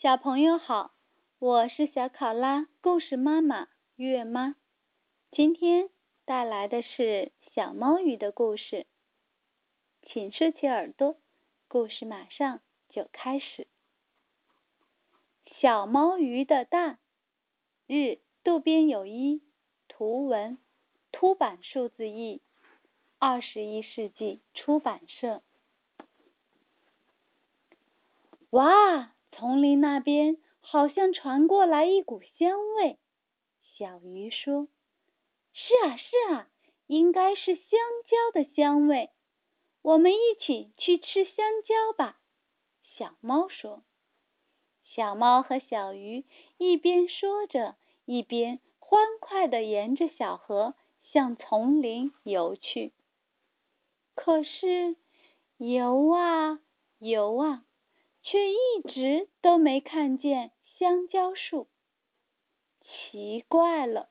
小朋友好，我是小考拉故事妈妈月妈，今天带来的是小猫鱼的故事，请竖起耳朵，故事马上就开始。小猫鱼的蛋，日渡边有一，图文，凸版数字译，二十一世纪出版社。哇！丛林那边好像传过来一股香味，小鱼说：“是啊，是啊，应该是香蕉的香味。我们一起去吃香蕉吧。”小猫说。小猫和小鱼一边说着，一边欢快地沿着小河向丛林游去。可是游啊游啊。却一直都没看见香蕉树，奇怪了，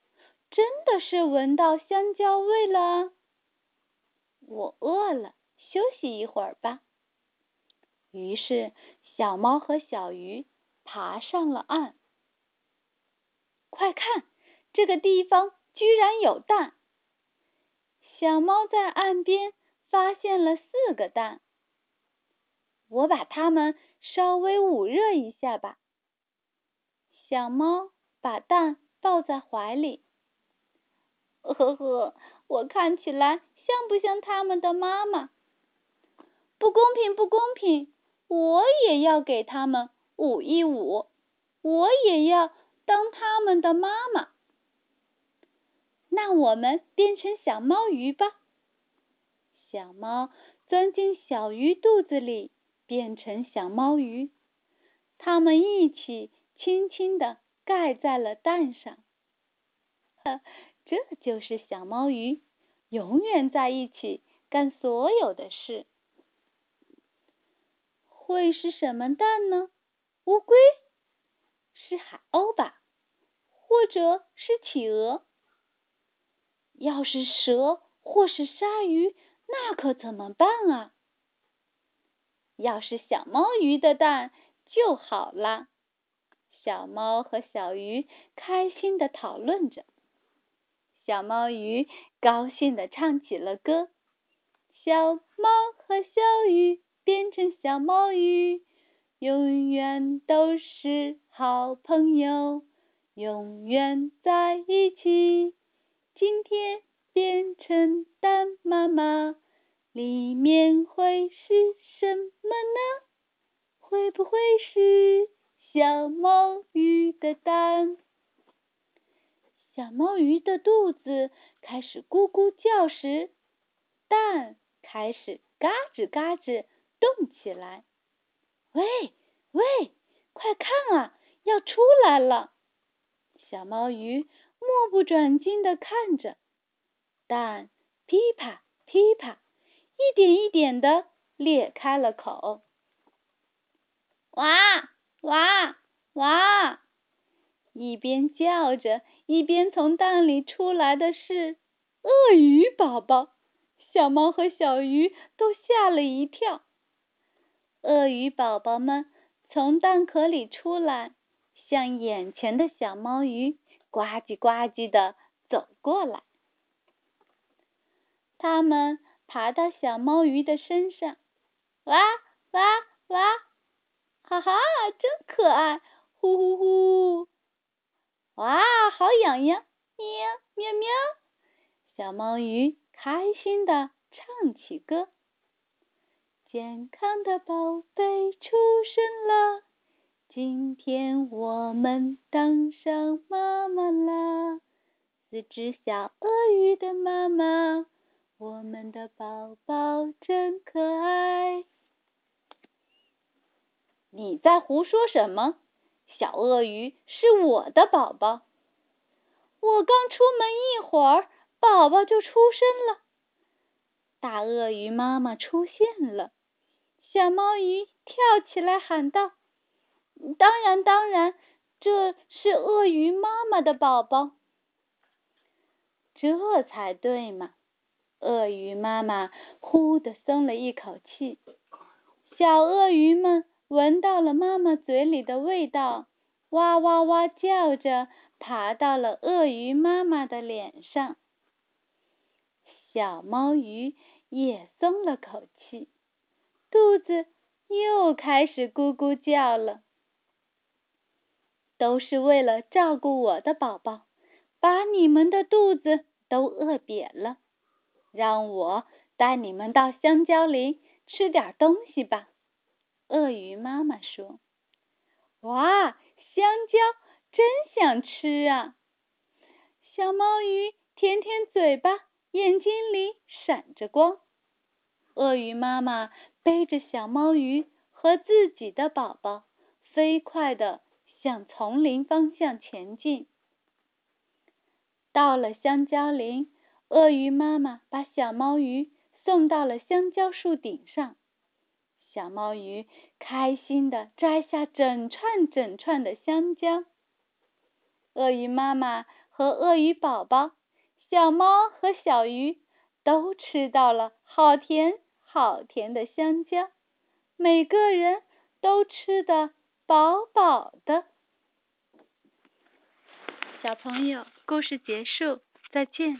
真的是闻到香蕉味了。我饿了，休息一会儿吧。于是，小猫和小鱼爬上了岸。快看，这个地方居然有蛋！小猫在岸边发现了四个蛋。我把它们。稍微捂热一下吧。小猫把蛋抱在怀里。呵呵，我看起来像不像他们的妈妈？不公平，不公平！我也要给他们捂一捂，我也要当他们的妈妈。那我们变成小猫鱼吧。小猫钻进小鱼肚子里。变成小猫鱼，它们一起轻轻地盖在了蛋上。这就是小猫鱼，永远在一起干所有的事。会是什么蛋呢？乌龟？是海鸥吧？或者是企鹅？要是蛇或是鲨鱼，那可怎么办啊？要是小猫鱼的蛋就好了。小猫和小鱼开心的讨论着，小猫鱼高兴的唱起了歌：小猫和小鱼变成小猫鱼，永远都是好朋友，永远在一起。今天变成蛋妈妈。里面会是什么呢？会不会是小猫鱼的蛋？小猫鱼的肚子开始咕咕叫时，蛋开始嘎吱嘎吱动起来。喂喂，快看啊，要出来了！小猫鱼目不转睛地看着蛋，噼啪噼啪。一点一点的裂开了口，哇哇哇！一边叫着，一边从蛋里出来的是鳄鱼宝宝。小猫和小鱼都吓了一跳。鳄鱼宝宝们从蛋壳里出来，向眼前的小猫鱼呱唧呱唧的走过来。它们。爬到小猫鱼的身上，哇哇哇，哈哈，真可爱！呼呼呼，哇，好痒痒！喵喵喵，小猫鱼开心的唱起歌。健康的宝贝出生了，今天我们当上妈妈啦！四只小鳄鱼的妈妈。我们的宝宝真可爱。你在胡说什么？小鳄鱼是我的宝宝。我刚出门一会儿，宝宝就出生了。大鳄鱼妈妈出现了。小猫鱼跳起来喊道：“当然，当然，这是鳄鱼妈妈的宝宝。这才对嘛！”鳄鱼妈妈呼的松了一口气，小鳄鱼们闻到了妈妈嘴里的味道，哇哇哇叫着爬到了鳄鱼妈妈的脸上。小猫鱼也松了口气，肚子又开始咕咕叫了。都是为了照顾我的宝宝，把你们的肚子都饿瘪了。让我带你们到香蕉林吃点东西吧。鳄鱼妈妈说：“哇，香蕉真想吃啊！”小猫鱼舔舔嘴巴，眼睛里闪着光。鳄鱼妈妈背着小猫鱼和自己的宝宝，飞快的向丛林方向前进。到了香蕉林，鳄鱼妈妈把小猫鱼送到了香蕉树顶上。小猫鱼开心的摘下整串整串的香蕉，鳄鱼妈妈和鳄鱼宝宝、小猫和小鱼都吃到了好甜好甜的香蕉，每个人都吃得饱饱的。小朋友，故事结束，再见。